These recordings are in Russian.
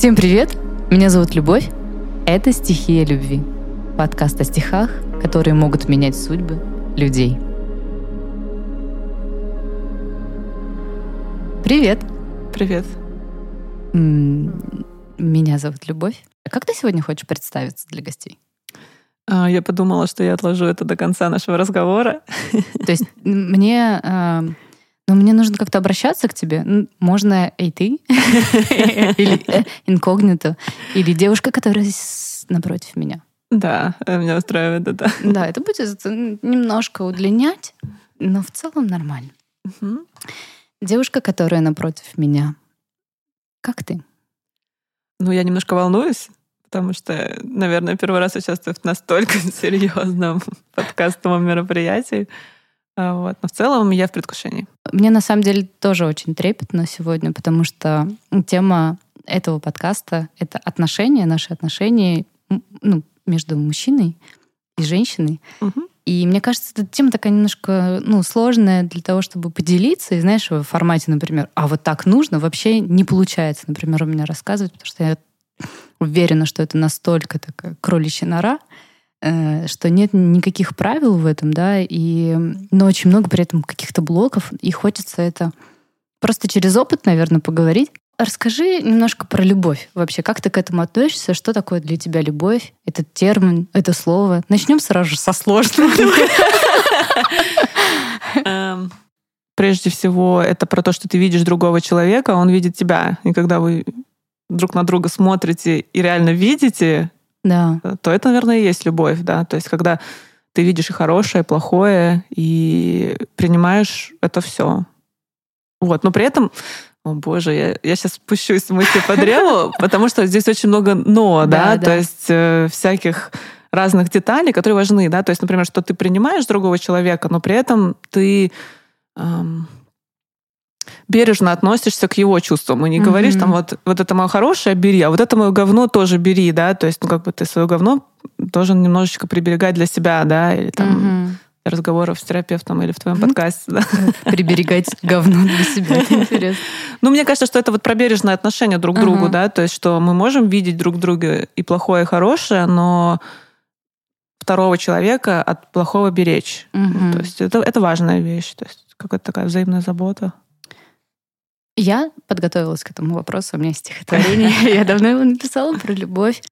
Всем привет! Меня зовут Любовь. Это «Стихия любви». Подкаст о стихах, которые могут менять судьбы людей. Привет! Привет. Меня зовут Любовь. А как ты сегодня хочешь представиться для гостей? А, Я подумала, что я отложу это до конца нашего разговора. То есть мне... а, Ну, мне нужно как-то обращаться к тебе. Можно и ты, или э, инкогнито, или девушка, которая напротив меня. Да, э, меня устраивает это. Да, это будет немножко удлинять, но в целом нормально. Девушка, которая напротив меня. Как ты? Ну, я немножко волнуюсь, потому что, наверное, первый раз участвую в настолько серьезном подкастовом мероприятии. А, Вот. Но в целом я в предвкушении. Мне на самом деле тоже очень трепетно сегодня, потому что тема этого подкаста — это отношения, наши отношения ну, между мужчиной и женщиной. Мгм. И мне кажется, эта тема такая немножко ну, сложная для того, чтобы поделиться. И знаешь, в формате, например, а вот так нужно, вообще не получается, например, у меня рассказывать, потому что я уверена, что это настолько такая кроличья нора, что нет никаких правил в этом, да, и, но очень много при этом каких-то блоков, и хочется это просто через опыт, наверное, поговорить. Расскажи немножко про любовь вообще. Как ты к этому относишься? Что такое для тебя любовь? Этот термин, это слово. Начнем сразу же со сложного. Эм, Прежде всего, это про то, что ты видишь другого человека, а он видит тебя. И когда вы друг на друга смотрите и реально видите, Да. то это, наверное, и есть любовь, да. То есть, когда ты видишь и хорошее, и плохое, и принимаешь это все. Вот. Но при этом, о боже, я, я сейчас спущусь в мысли по древу, потому что здесь очень много но, да. то есть э, всяких разных деталей, которые важны, да, то есть, например, что ты принимаешь другого человека, но при этом ты эм, бережно относишься к его чувствам и не Мгм. говоришь там вот вот это мое хорошее бери, а вот это мое говно тоже бери, да, то есть ну как бы ты свое говно должен немножечко приберегать для себя, да, или там для разговоров с терапевтом или в твоем подкасте, да. Приберегать говно для себя. Это интересно. Ну, мне кажется, что это вот про бережное отношение друг к другу, да, то есть что мы можем видеть друг друга и плохое, и хорошее, но второго человека от плохого беречь. Мгм. То есть это, это важная вещь, то есть какая-то такая взаимная забота. Я подготовилась к этому вопросу. У меня есть стихотворение. Я давно его написала про любовь.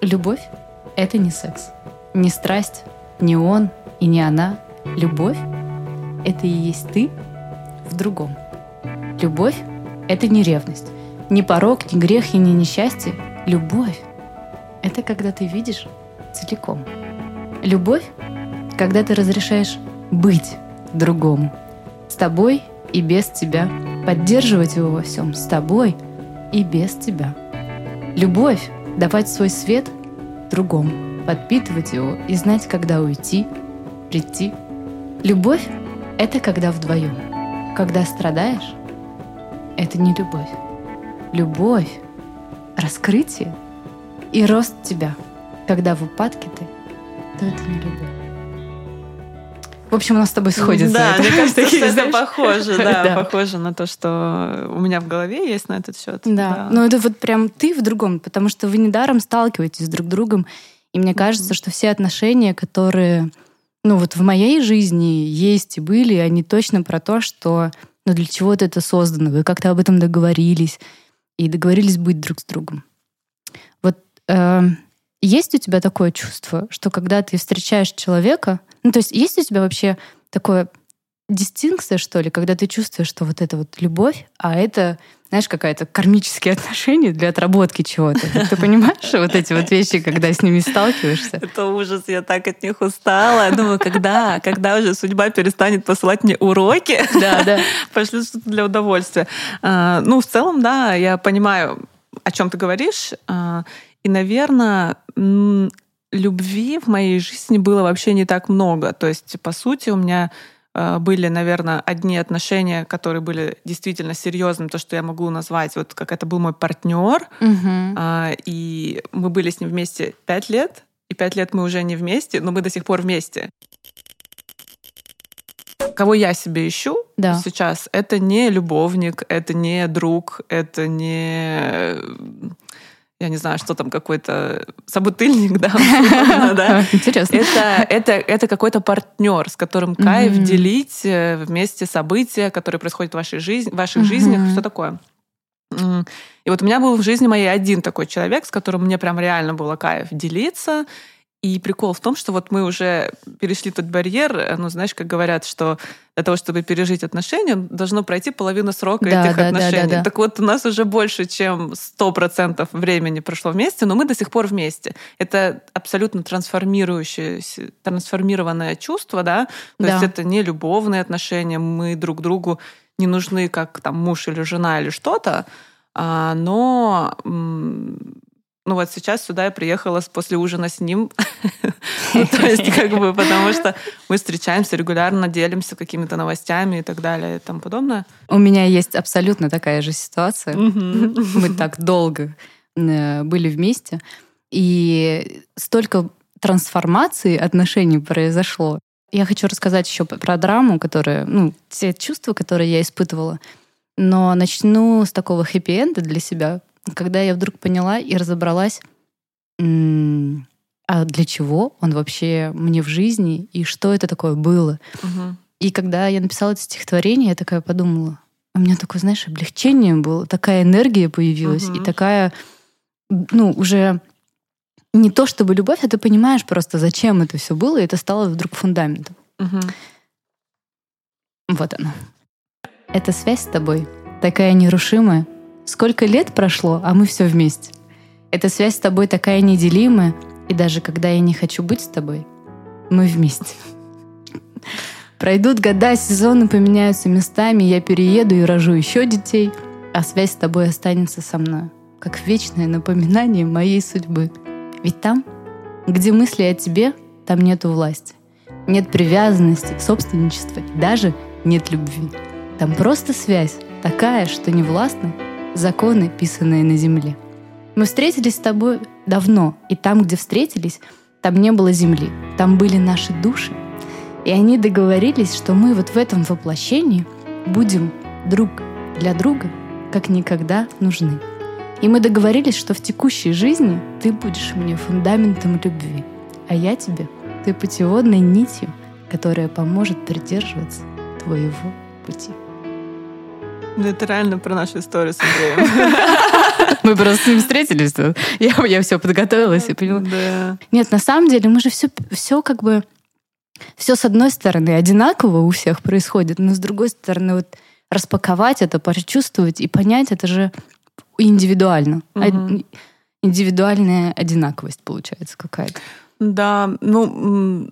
Любовь — это не секс. Не страсть, не он и не она. Любовь — это и есть ты в другом. Любовь — это не ревность. Не порог, не грех и не несчастье. Любовь — это когда ты видишь целиком. Любовь — когда ты разрешаешь быть другому. С тобой и без тебя. Поддерживать его во всем с тобой и без тебя. Любовь — давать свой свет другому, подпитывать его и знать, когда уйти, прийти. Любовь — это когда вдвоем. Когда страдаешь, это не любовь. Любовь — раскрытие и рост тебя. Когда в упадке ты, то это не любовь. В общем, у нас с тобой сходится. Да, это. мне кажется, что это похоже, да, Да. похоже на то, что у меня в голове есть на этот счет. Да, но это вот прям ты в другом, потому что вы недаром сталкиваетесь друг с другом. И мне кажется, что все отношения, которые, ну вот в моей жизни есть и были, они точно про то, что ну для чего-то это создано. Вы как-то об этом договорились и договорились быть друг с другом. Вот э, есть у тебя такое чувство, что когда ты встречаешь человека, ну то есть есть у тебя вообще такое дистинкция, что ли, когда ты чувствуешь, что вот это вот любовь, а это, знаешь, какая-то кармические отношения для отработки чего-то. Ты понимаешь вот эти вот вещи, когда с ними сталкиваешься? Это ужас, я так от них устала. Я думаю, когда, когда уже судьба перестанет посылать мне уроки, Да, да. пошлют что-то для удовольствия. А, Ну, в целом, да, я понимаю, о чем ты говоришь. А, И, наверное, любви в моей жизни было вообще не так много. То есть, по сути, у меня э, были, наверное, одни отношения, которые были действительно серьезными, то, что я могу назвать, вот как это был мой партнер, Мгм. а, и мы были с ним вместе пять лет, и пять лет мы уже не вместе, но мы до сих пор вместе. кого я себе ищу Да. сейчас, это не любовник, это не друг, это не я не знаю, что там какой-то собутыльник, да. Интересно. Это, какой-то партнер, с которым кайф делить э, вместе события, которые происходят в вашей жизни, в ваших жизнях, все такое. И вот у меня был в жизни моей один такой человек, с которым мне прям реально было кайф делиться. И прикол в том, что вот мы уже перешли тот барьер, э, ну, знаешь, как говорят, что для того, чтобы пережить отношения, должно пройти половину срока Да, этих да, да, отношений. да, да. Так вот, у нас уже больше, чем 100% времени прошло вместе, но мы до сих пор вместе. Это абсолютно трансформирующееся, трансформированное чувство, да? То Да. есть это не любовные отношения, мы друг другу не нужны как там муж или жена или что-то, а, но ну вот сейчас сюда я приехала после ужина с ним. Ну, То есть как бы потому что мы встречаемся регулярно, делимся какими-то новостями и так далее и тому подобное. У меня есть абсолютно такая же ситуация. Мы так долго э, были вместе, и столько трансформации отношений произошло. Я хочу рассказать еще про драму, которая, ну, те чувства, которые я испытывала. Но начну с такого хэппи-энда для себя, когда я вдруг поняла и разобралась, а для чего он вообще мне в жизни и что это такое было. Мгм. И когда я написала это стихотворение, я такая подумала, у меня такое, знаешь, облегчение было, такая энергия появилась, Мгм. и такая, ну, уже не то чтобы любовь, а ты понимаешь просто, зачем это все было, и это стало вдруг фундаментом. Мгм. Вот оно. Эта связь с тобой такая нерушимая. Сколько лет прошло, а мы все вместе. Эта связь с тобой такая неделимая, и даже когда я не хочу быть с тобой, мы вместе. Пройдут года, сезоны поменяются местами, я перееду и рожу еще детей, а связь с тобой останется со мной, как вечное напоминание моей судьбы. Ведь там, где мысли о тебе, там нету власти. Нет привязанности, собственничества даже нет любви. Там просто связь, такая, что не властны законы, писанные на земле. Мы встретились с тобой давно, и там, где встретились, там не было земли, там были наши души. И они договорились, что мы вот в этом воплощении будем друг для друга как никогда нужны. И мы договорились, что в текущей жизни ты будешь мне фундаментом любви, а я тебе ты путеводной нитью, которая поможет придерживаться твоего пути. Ну, Это реально про нашу историю с Андреем. Мы просто с ним встретились. Я, я все подготовилась и поняла. Да. Нет, на самом деле мы же все, все как бы все с одной стороны одинаково у всех происходит, но с другой стороны вот распаковать это, почувствовать и понять это же индивидуально. Од- Индивидуальная одинаковость получается какая-то. Да, ну,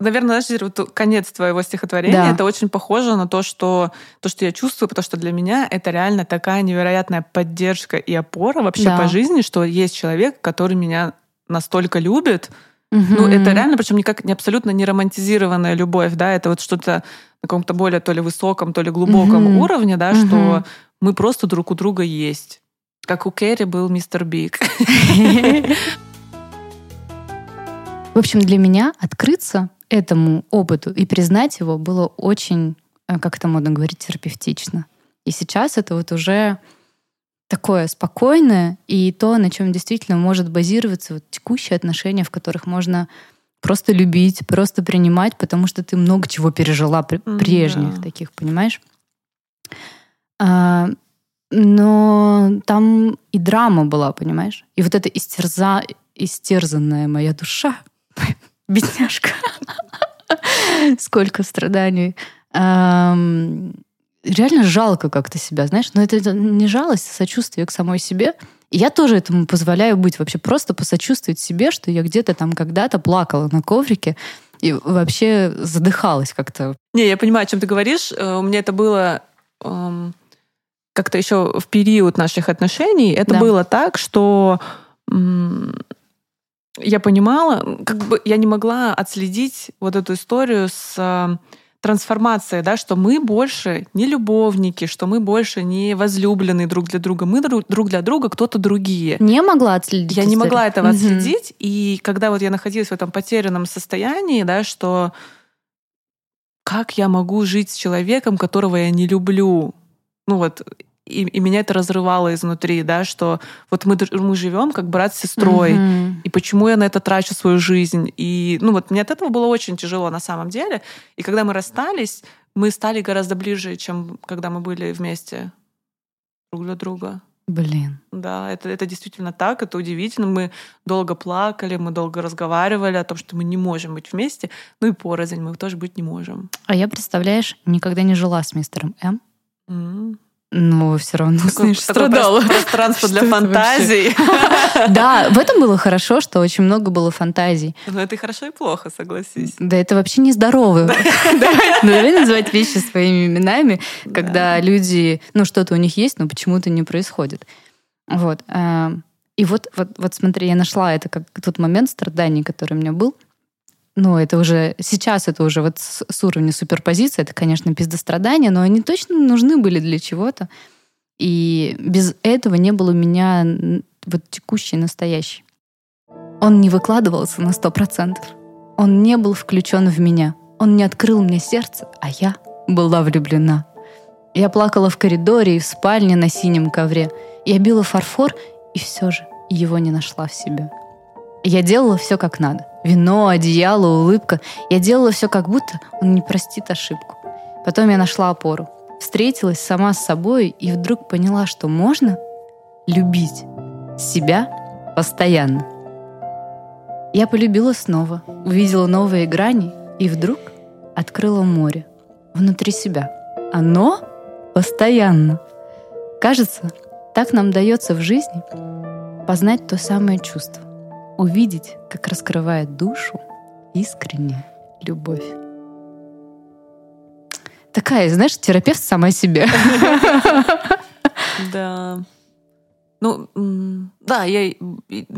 наверное, знаешь, вот конец твоего стихотворения, Да. это очень похоже на то что, то, что я чувствую, потому что для меня это реально такая невероятная поддержка и опора вообще Да. по жизни, что есть человек, который меня настолько любит. Ну, Мгм. это реально, причем никак не абсолютно не романтизированная любовь, да, это вот что-то на каком-то более то ли высоком, то ли глубоком Мгм. уровне, да, Мгм. что мы просто друг у друга есть. Как у Керри был мистер Биг. В общем, для меня открыться этому опыту и признать его было очень, э, как это модно говорить, терапевтично. И сейчас это вот уже такое спокойное и то, на чем действительно может базироваться вот текущие отношения, в которых можно просто любить, просто принимать, потому что ты много чего пережила прежних да. таких, понимаешь? А, но там и драма была, понимаешь? И вот эта истерза, истерзанная моя душа, бедняжка, сколько страданий. Реально жалко как-то себя, знаешь, но это не жалость, а сочувствие к самой себе. И я тоже этому позволяю быть, вообще просто посочувствовать себе, что я где-то там когда-то плакала на коврике и вообще задыхалась как-то. Не, я понимаю, о чем ты говоришь. Э, У меня это было эм, как-то еще в период наших отношений. Это Да. было так, что м, я понимала, как бы я не могла отследить вот эту историю с э, трансформацией, да, что мы больше не любовники, что мы больше не возлюбленные друг для друга, мы друг друг для друга кто-то другие. Не могла отследить. Я не историю. могла этого Мгм. отследить, и когда вот я находилась в этом потерянном состоянии, да, что как я могу жить с человеком, которого я не люблю? Ну вот, и, и меня это разрывало изнутри, да, что вот мы, мы живем как брат с сестрой, mm-hmm. и почему я на это трачу свою жизнь? И, ну вот, мне от этого было очень тяжело на самом деле. И когда мы расстались, мы стали гораздо ближе, чем когда мы были вместе друг для друга. Блин. Да, это, это действительно так, это удивительно. Мы долго плакали, мы долго разговаривали о том, что мы не можем быть вместе. Ну и порознь мы тоже быть не можем. А я, представляешь, никогда не жила с мистером М. Mm. Но все равно, такое, знаешь, страдала. Пространство для фантазий. Да, в этом было хорошо, что очень много было фантазий. Но это и хорошо, и плохо, согласись. Да, это вообще нездорово. Давай называть вещи своими именами, когда люди, ну, что-то у них есть, но почему-то не происходит. Вот. Э, и вот, вот, вот смотри, я нашла это как тот момент страданий, который у меня был — ну, это уже сейчас это уже вот с, с уровня суперпозиции, это, конечно, пиздострадания, но они точно нужны были для чего-то. И без этого не было у меня вот текущий, настоящий. Он не выкладывался на сто процентов. Он не был включен в меня. Он не открыл мне сердце, а я была влюблена. Я плакала в коридоре и в спальне на синем ковре. Я била фарфор, и все же его не нашла в себе. Я делала все как надо. Вино, одеяло, улыбка. Я делала все как будто он не простит ошибку. Потом я нашла опору. Встретилась сама с собой и вдруг поняла, что можно любить себя постоянно. Я полюбила снова, увидела новые грани и вдруг открыла море внутри себя. Оно постоянно. Кажется, так нам дается в жизни познать то самое чувство увидеть, как раскрывает душу искренняя любовь. Такая, знаешь, терапевт сама себе. Да. Ну, да, я,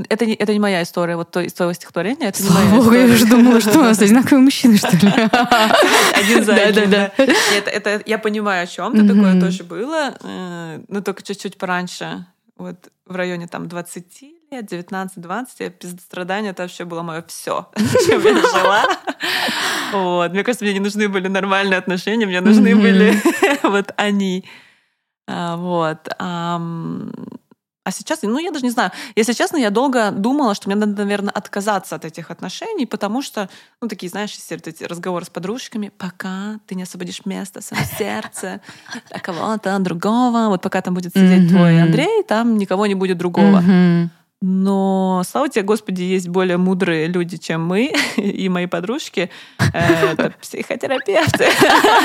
это, не, это не моя история, вот то, из твоего стихотворения, это Слава не моя Богу, я уже думала, что у нас одинаковые мужчины, что ли? Один за один, да. Это, это, я понимаю, о чем ты, такое тоже было, э, но только чуть-чуть пораньше, вот в районе там 20 лет, 19-20, я пиздострадание, это вообще было мое все, чем я жила. Вот. Мне кажется, мне не нужны были нормальные отношения, мне нужны были вот они. А, вот. А сейчас, ну, я даже не знаю. Если честно, я долго думала, что мне надо, наверное, отказаться от этих отношений, потому что, ну, такие, знаешь, эти разговоры с подружками, пока ты не освободишь место в своем сердце для кого-то другого, вот пока там будет сидеть твой Андрей, там никого не будет другого. Но, слава тебе, Господи, есть более мудрые люди, чем мы и мои подружки. Это психотерапевты,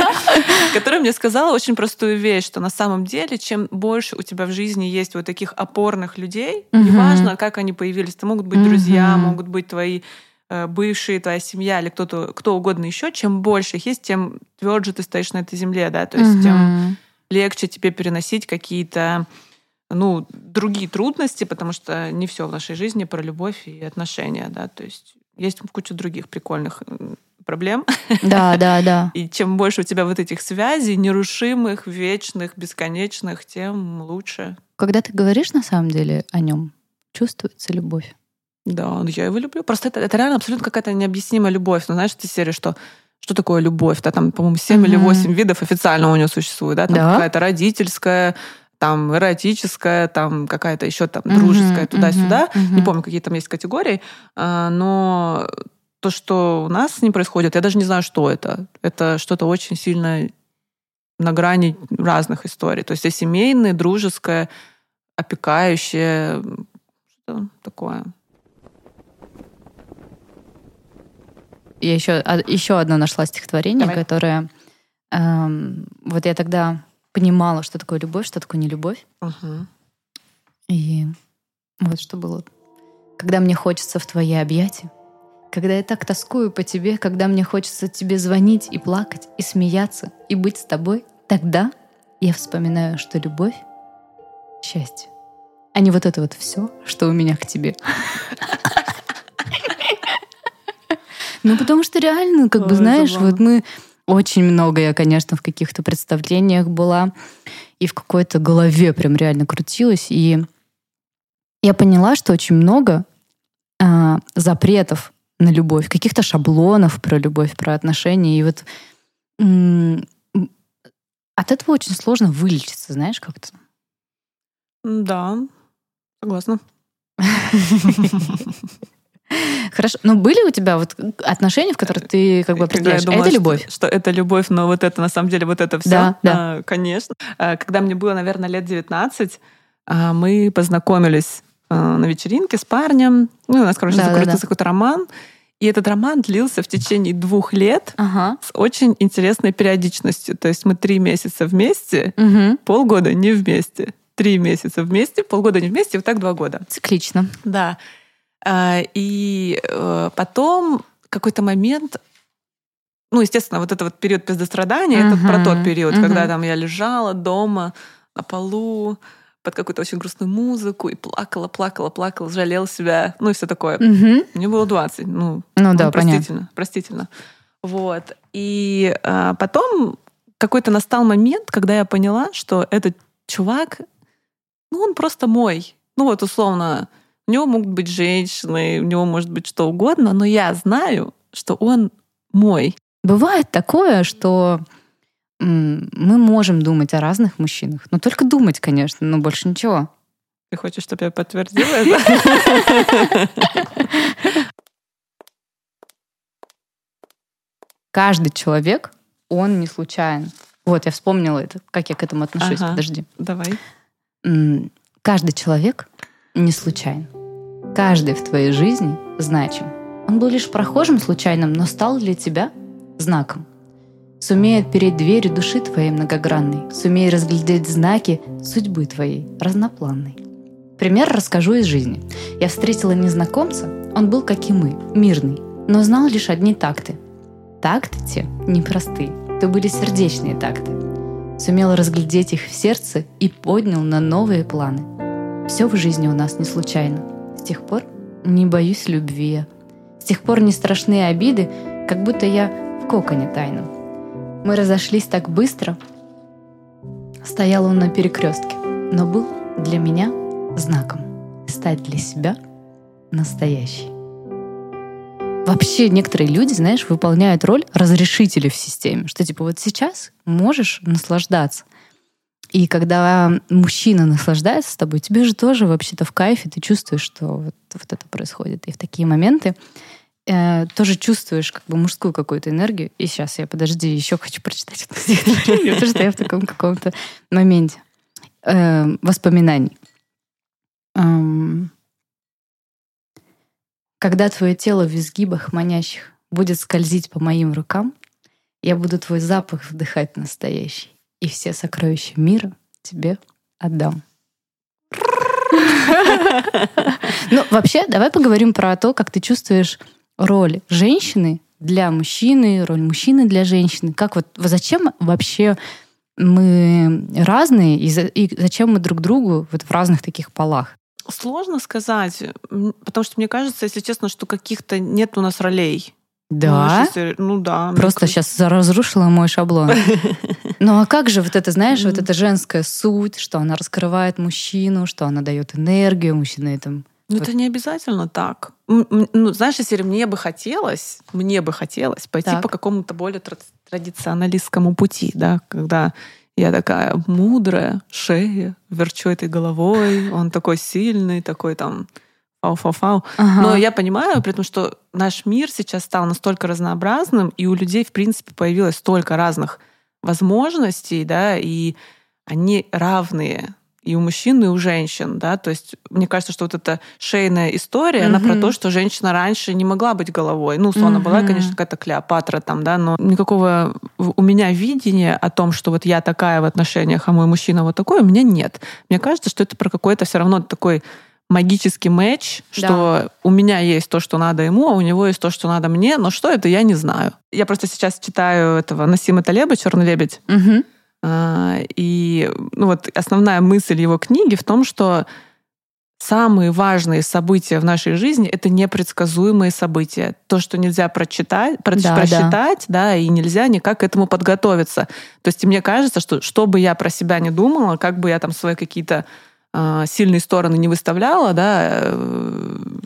которая мне сказала очень простую вещь, что на самом деле, чем больше у тебя в жизни есть вот таких опорных людей, неважно, как они появились, это могут быть друзья, могут быть твои э, бывшие, твоя семья или кто-то, кто угодно еще, чем больше их есть, тем тверже ты стоишь на этой земле, да, то есть тем легче тебе переносить какие-то ну, другие трудности, потому что не все в нашей жизни про любовь и отношения, да, то есть есть куча других прикольных проблем. Да, да, да. И чем больше у тебя вот этих связей, нерушимых, вечных, бесконечных, тем лучше. Когда ты говоришь на самом деле о нем, чувствуется любовь. Да, ну, я его люблю. Просто это, это реально абсолютно какая-то необъяснимая любовь. Ну, знаешь, эта серия, что что такое любовь? Да, там, по-моему, 7 mm-hmm. или 8 видов официально у нее существует, да? Там да. какая-то родительская, там эротическая, там какая-то еще там дружеская, uh-huh, туда-сюда. Uh-huh. Не помню, какие там есть категории. А, но то, что у нас ним происходит, я даже не знаю, что это. Это что-то очень сильно на грани разных историй. То есть и семейное, дружеское, опекающее, что такое. Я еще, еще одно нашла стихотворение, Давай. которое... Эм, вот я тогда понимала, что такое любовь, что такое не любовь. Угу. И вот что было. Когда мне хочется в твои объятия, когда я так тоскую по тебе, когда мне хочется тебе звонить и плакать, и смеяться, и быть с тобой, тогда я вспоминаю, что любовь — счастье, а не вот это вот все, что у меня к тебе. Ну, потому что реально, как бы, знаешь, вот мы очень много я, конечно, в каких-то представлениях была, и в какой-то голове прям реально крутилась. И я поняла, что очень много а, запретов на любовь, каких-то шаблонов про любовь, про отношения. И вот от этого очень сложно вылечиться, знаешь, как-то. Да, согласна. Хорошо. Но были у тебя вот отношения, в которых ты как бы определяешь, думала, это любовь? Что, что это любовь, но вот это на самом деле вот это все. Да, да. А, конечно. А, когда мне было, наверное, лет 19, а, мы познакомились а, на вечеринке с парнем. Ну, у нас, короче, да, закрутился да, да. какой-то роман. И этот роман длился в течение двух лет ага. с очень интересной периодичностью. То есть мы три месяца вместе, угу. полгода не вместе. Три месяца вместе, полгода не вместе, и вот так два года. Циклично. Да. А, и э, потом какой-то момент ну, естественно, вот этот вот период пиздострадания, uh-huh, это про тот период, uh-huh. когда там я лежала дома на полу под какую-то очень грустную музыку и плакала, плакала, плакала, жалела себя, ну и все такое. Uh-huh. Мне было 20, ну, ну, ну да, простительно, понятно. простительно. Вот. И а, потом какой-то настал момент, когда я поняла, что этот чувак, ну, он просто мой. Ну, вот условно, у него могут быть женщины, у него может быть что угодно, но я знаю, что он мой. Бывает такое, что мы можем думать о разных мужчинах, но только думать, конечно, но больше ничего. Ты хочешь, чтобы я подтвердила это? Каждый человек, он не случайен. Вот, я вспомнила это, как я к этому отношусь. Ага, Подожди. Давай. Каждый человек не случайен. Каждый в твоей жизни значим. Он был лишь прохожим случайным, но стал для тебя знаком. Сумей отпереть дверь души твоей многогранной, сумей разглядеть знаки судьбы твоей разнопланной. Пример расскажу из жизни. Я встретила незнакомца, он был, как и мы, мирный, но знал лишь одни такты. Такты те непростые, то были сердечные такты. Сумел разглядеть их в сердце и поднял на новые планы. Все в жизни у нас не случайно. Тех пор не боюсь любви. С тех пор не страшны обиды, как будто я в коконе тайном. Мы разошлись так быстро. Стоял он на перекрестке, но был для меня знаком стать для себя настоящей. Вообще некоторые люди, знаешь, выполняют роль разрешителей в системе, что типа вот сейчас можешь наслаждаться – и когда мужчина наслаждается с тобой, тебе же тоже вообще-то в кайфе, ты чувствуешь, что вот, вот это происходит. И в такие моменты э, тоже чувствуешь как бы мужскую какую-то энергию. И сейчас я, подожди, еще хочу прочитать это стихотворение, потому что я в таком каком-то моменте э, воспоминаний. Эм, когда твое тело в изгибах манящих будет скользить по моим рукам, я буду твой запах вдыхать настоящий и все сокровища мира тебе отдам. Ну, вообще, давай поговорим про то, как ты чувствуешь роль женщины для мужчины, роль мужчины для женщины. Как вот, зачем вообще мы разные и, зачем мы друг другу вот в разных таких полах? Сложно сказать, потому что мне кажется, если честно, что каких-то нет у нас ролей. Да. Ну, ну да. Просто сейчас разрушила мой шаблон. Ну а как же вот это, знаешь, вот эта женская суть, что она раскрывает мужчину, что она дает энергию мужчине этому. Ну, вот. это не обязательно так. Ну, знаешь, если мне бы хотелось, мне бы хотелось пойти так. по какому-то более традиционалистскому пути, да, когда я такая мудрая, шея, верчу этой головой, он такой сильный, такой там фау-фау-фау. Ага. Но я понимаю, при том, что наш мир сейчас стал настолько разнообразным, и у людей, в принципе, появилось столько разных возможностей, да, и они равные и у мужчин, и у женщин, да, то есть мне кажется, что вот эта шейная история, mm-hmm. она про то, что женщина раньше не могла быть головой, ну, условно, mm-hmm. была, конечно, какая-то Клеопатра там, да, но никакого у меня видения о том, что вот я такая в отношениях, а мой мужчина вот такой, у меня нет. Мне кажется, что это про какой-то все равно такой магический матч, что да. у меня есть то, что надо ему, а у него есть то, что надо мне, но что это, я не знаю. Я просто сейчас читаю этого Насима Талеба «Черный лебедь», угу. и ну вот основная мысль его книги в том, что самые важные события в нашей жизни это непредсказуемые события. То, что нельзя прочитать, проч, да, просчитать, да. да, и нельзя никак к этому подготовиться. То есть мне кажется, что что бы я про себя не думала, как бы я там свои какие-то сильные стороны не выставляла, да, э,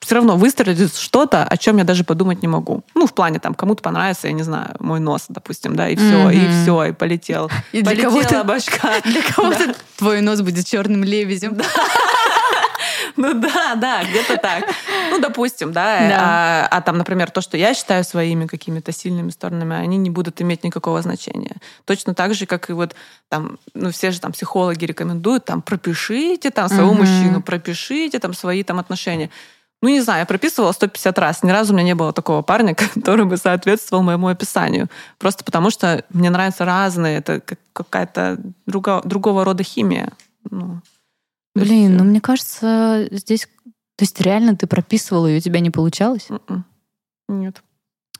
все равно выстрелит что-то, о чем я даже подумать не могу. Ну, в плане там, кому-то понравится, я не знаю, мой нос, допустим, да, и все, и все, и полетел. И для кого-то- башка. Для кого-то твой нос будет черным лебедем. Ну да, да, где-то так. Ну, допустим, да. Да. А, а там, например, то, что я считаю своими какими-то сильными сторонами, они не будут иметь никакого значения. Точно так же, как и вот там, ну, все же там психологи рекомендуют, там, пропишите там своего Мгм. мужчину, пропишите там свои там отношения. Ну, не знаю, я прописывала 150 раз. Ни разу у меня не было такого парня, который бы соответствовал моему описанию. Просто потому что мне нравятся разные. Это как- какая-то друга- другого рода химия. Ну, Блин, ну мне кажется, здесь... То есть реально ты прописывала, и у тебя не получалось? м-м. Нет.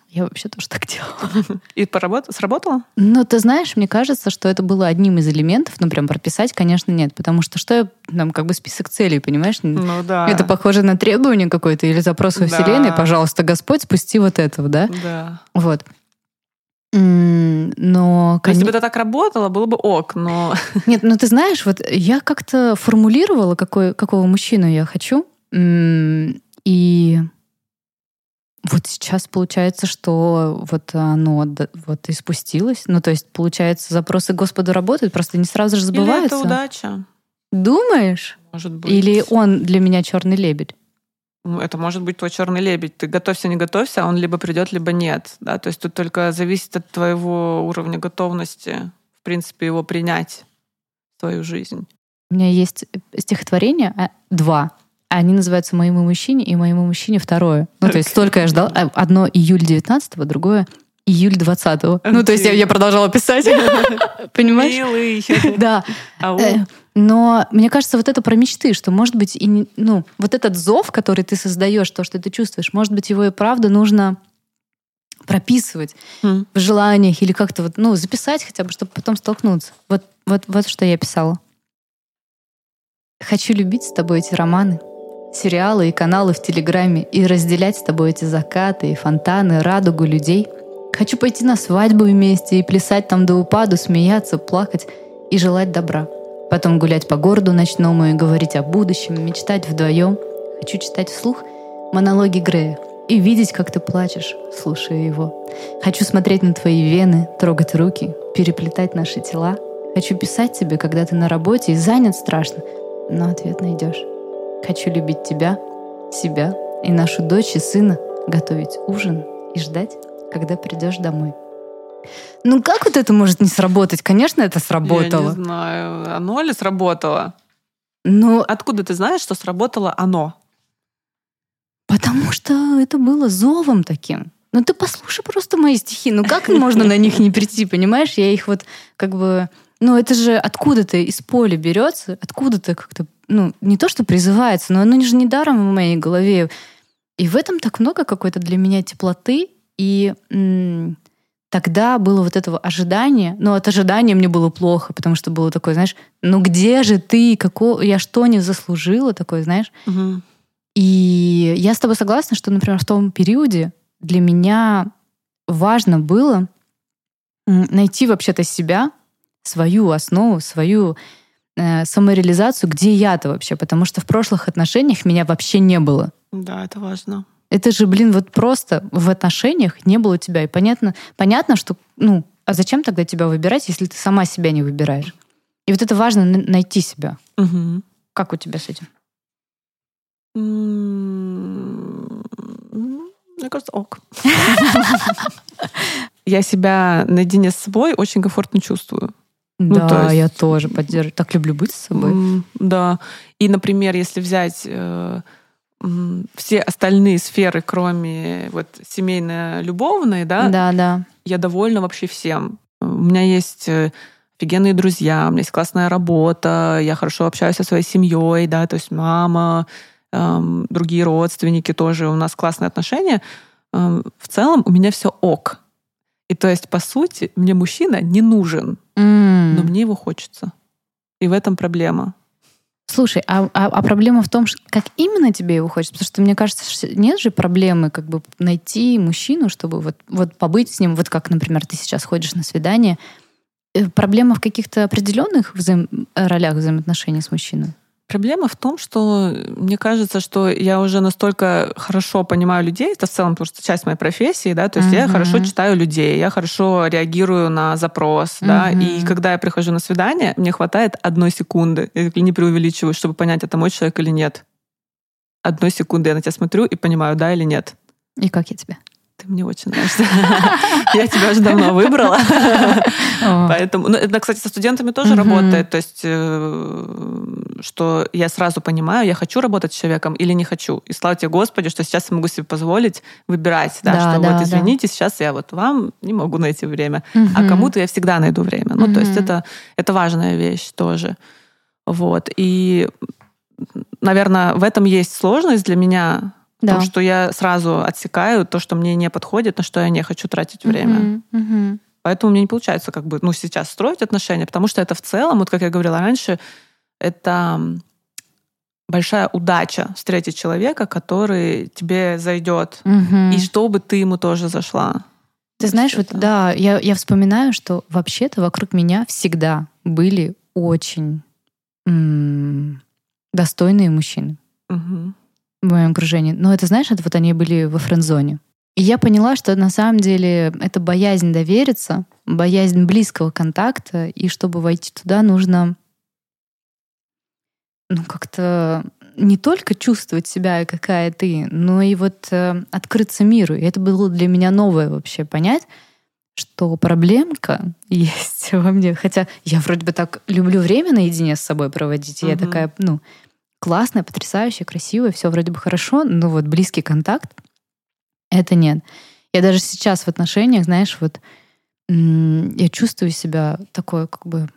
Я вообще тоже так делала. И поработ... сработало? Ну, ты знаешь, мне кажется, что это было одним из элементов, ну, прям прописать, конечно, нет, потому что что я, там, как бы список целей, понимаешь? Ну да. Это похоже на требование какое-то или запрос во Да. Вселенной, пожалуйста, Господь, спусти вот этого, да? Да. Вот. М, Но, Если бы это так работало, было бы ок, но... Нет, ну ты знаешь, вот я как-то формулировала, какой, какого мужчину я хочу. И вот сейчас получается, что вот оно вот и спустилось. Ну, то есть, получается, запросы Господу работают, просто не сразу же Или забываются. это удача, Думаешь? может быть. Или он для меня черный лебедь? Это может быть твой черный лебедь. Ты готовься, не готовься, а он либо придет, либо нет. Да? То есть тут только зависит от твоего уровня готовности, в принципе, его принять в твою жизнь. У меня есть стихотворение, а, два. Они называются «Моему мужчине» и «Моему мужчине» второе. Ну, то есть столько я ждала. А, Одно июль 19 другое июль 20 Ну, то есть я, я продолжала писать. Понимаешь? Милый. Да. Но мне кажется, вот это про мечты, что, может быть, и не- ну, вот этот зов, который ты создаешь, то, что ты чувствуешь, может быть, его и правда нужно прописывать М. в желаниях или как-то вот, ну, записать хотя бы, чтобы потом столкнуться. Вот, вот, вот что я писала. Хочу любить с тобой эти романы, сериалы и каналы в Телеграме и разделять с тобой эти закаты и фонтаны, радугу людей. Хочу пойти на свадьбу вместе и плясать там до упаду, смеяться, плакать и желать добра. Потом гулять по городу ночному и говорить о будущем, мечтать вдвоем. Хочу читать вслух монологи Грея и видеть, как ты плачешь, слушая его. Хочу смотреть на твои вены, трогать руки, переплетать наши тела. Хочу писать тебе, когда ты на работе и занят страшно, но ответ найдешь. Хочу любить тебя, себя и нашу дочь и сына, готовить ужин и ждать, когда придешь домой. Ну как вот это может не сработать? Конечно, это Я не сработало. знаю, оно ли сработало? Но Откуда ты знаешь, что сработало оно? потому что это было зовом таким. Ну ты послушай просто мои стихи. Ну как можно на них не прийти, понимаешь? Я их вот как бы... Ну это же откуда-то из поля берется, откуда-то как-то, ну не то, что призывается, но оно же не даром в моей голове. И в этом так много какой-то для меня теплоты. И м, тогда было вот этого ожидания. Но от ожидания мне было плохо, потому что было такое, знаешь, ну где же ты? Какого... Я что не заслужила? Такое, знаешь? Мгм. И я с тобой согласна, что, например, в том периоде для меня важно было найти вообще-то себя, свою основу, свою э, самореализацию, где я-то вообще, потому что в прошлых отношениях меня вообще не было. Да, это важно. Это же, блин, вот просто в отношениях не было тебя. И понятно, понятно, что, ну, а зачем тогда тебя выбирать, если ты сама себя не выбираешь? И вот это важно найти себя. Мгм. Как у тебя с этим? Мне кажется, ок. Я себя наедине с собой очень комфортно чувствую. Ну, да, то есть- я тоже поддерживаю. Так люблю быть с собой. Да. И, например, если взять э, все остальные сферы, кроме вот семейно-любовной, да, Да, да. я довольна вообще всем. У меня есть э, офигенные друзья, у меня есть классная работа, я хорошо общаюсь со своей семьей, да, то есть мама, эм, другие родственники тоже, у нас классные отношения. Эм, в целом у меня все ок. И то есть, по сути, мне мужчина не нужен, М. но мне его хочется. И в этом проблема. Слушай, а, а- а проблема в том, ш- как именно тебе его хочется? Потому что мне кажется, что нет же проблемы как бы найти мужчину, чтобы вот, вот побыть с ним, вот как, например, ты сейчас ходишь на свидание. Э, Проблема в каких-то определенных взаим- ролях взаимоотношений с мужчиной? Проблема в том, что мне кажется, что я уже настолько хорошо понимаю людей, это в целом просто часть моей профессии, да, то есть uh-huh. я хорошо читаю людей, я хорошо реагирую на запрос, uh-huh. да, и когда я прихожу на свидание, мне хватает одной секунды, я не преувеличиваю, чтобы понять, это мой человек или нет. Одной секунды я на тебя смотрю и понимаю, да или нет. И как я тебя? Ты мне очень нравишься. Я тебя уже давно выбрала. Поэтому, ну, это, кстати, со студентами тоже работает. То есть, э, что я сразу понимаю, я хочу работать с человеком или не хочу. И слава тебе, Господи, что сейчас я могу себе позволить выбирать, да, что вот, извините, сейчас я вот вам не могу найти время, а кому-то я всегда найду время. Ну, то есть это, это важная вещь тоже. Вот. И, наверное, в этом есть сложность для меня, да. То, что я сразу отсекаю то, что мне не подходит, на что я не хочу тратить время. Uh-huh, uh-huh. Поэтому мне не получается как бы, ну, сейчас строить отношения, потому что это в целом, вот как я говорила раньше, это большая удача встретить человека, который тебе зайдет, угу. и чтобы ты ему тоже зашла. Ты знаешь, вот да, я, я вспоминаю, что вообще-то вокруг меня всегда были очень м- достойные мужчины. Угу в моем окружении. Но это, знаешь, это вот они были во френд-зоне. И я поняла, что на самом деле это боязнь довериться, боязнь близкого контакта, и чтобы войти туда, нужно ну, как-то не только чувствовать себя, какая ты, но и вот э, открыться миру. И это было для меня новое вообще понять, что проблемка есть во мне. Хотя я вроде бы так люблю время наедине с собой проводить. И я такая, ну, классная, потрясающая, красивая, все вроде бы хорошо, но вот близкий контакт — это нет. Я даже сейчас в отношениях, знаешь, вот я чувствую себя такой как бы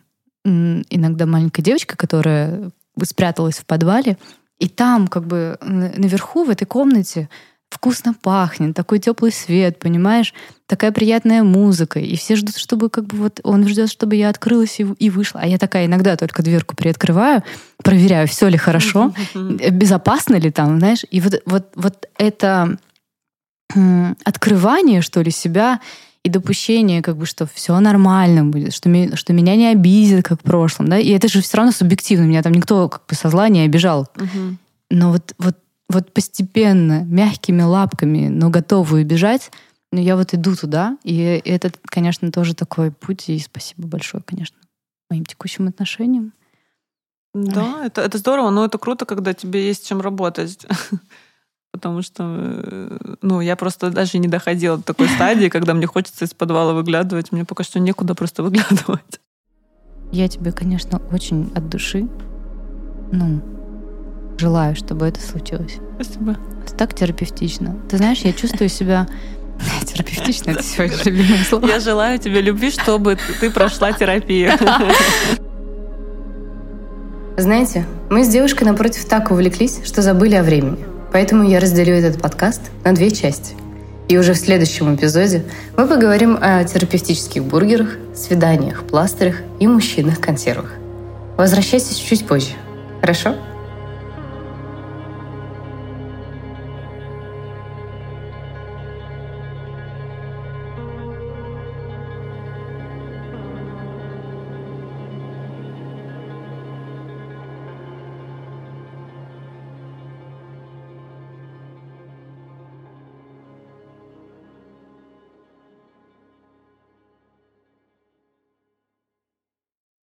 иногда маленькой девочкой, которая спряталась в подвале, и там как бы наверху в этой комнате вкусно пахнет, такой теплый свет, понимаешь, такая приятная музыка, и все ждут, чтобы как бы вот он ждет, чтобы я открылась и, и вышла, а я такая иногда только дверку приоткрываю, проверяю, все ли хорошо, безопасно ли там, знаешь, и вот вот вот это открывание что ли себя и допущение, как бы, что все нормально будет, что, ми, что меня не обидят, как в прошлом, да, и это же все равно субъективно, меня там никто как бы со зла не обижал. Но вот, вот вот постепенно, мягкими лапками, но готовую бежать, но я вот иду туда, и это, конечно, тоже такой путь, и спасибо большое, конечно, моим текущим отношениям. Да, это, это здорово, но это круто, когда тебе есть чем работать. Потому что, э, ну, я просто даже не доходила до такой стадии, когда мне хочется из подвала выглядывать. Мне пока что некуда просто выглядывать. Я тебе, конечно, очень от души, ну, Желаю, чтобы это случилось. Спасибо. Это так терапевтично. Ты знаешь, я чувствую себя терапевтично, это сегодня любимое слово. Я желаю тебе любви, чтобы ты прошла терапию. Знаете, мы с девушкой напротив так увлеклись, что забыли о времени. Поэтому я разделю этот подкаст на две части. И уже в следующем эпизоде мы поговорим о терапевтических бургерах, свиданиях, пластырях и мужчинах-консервах. Возвращайтесь чуть позже. Хорошо?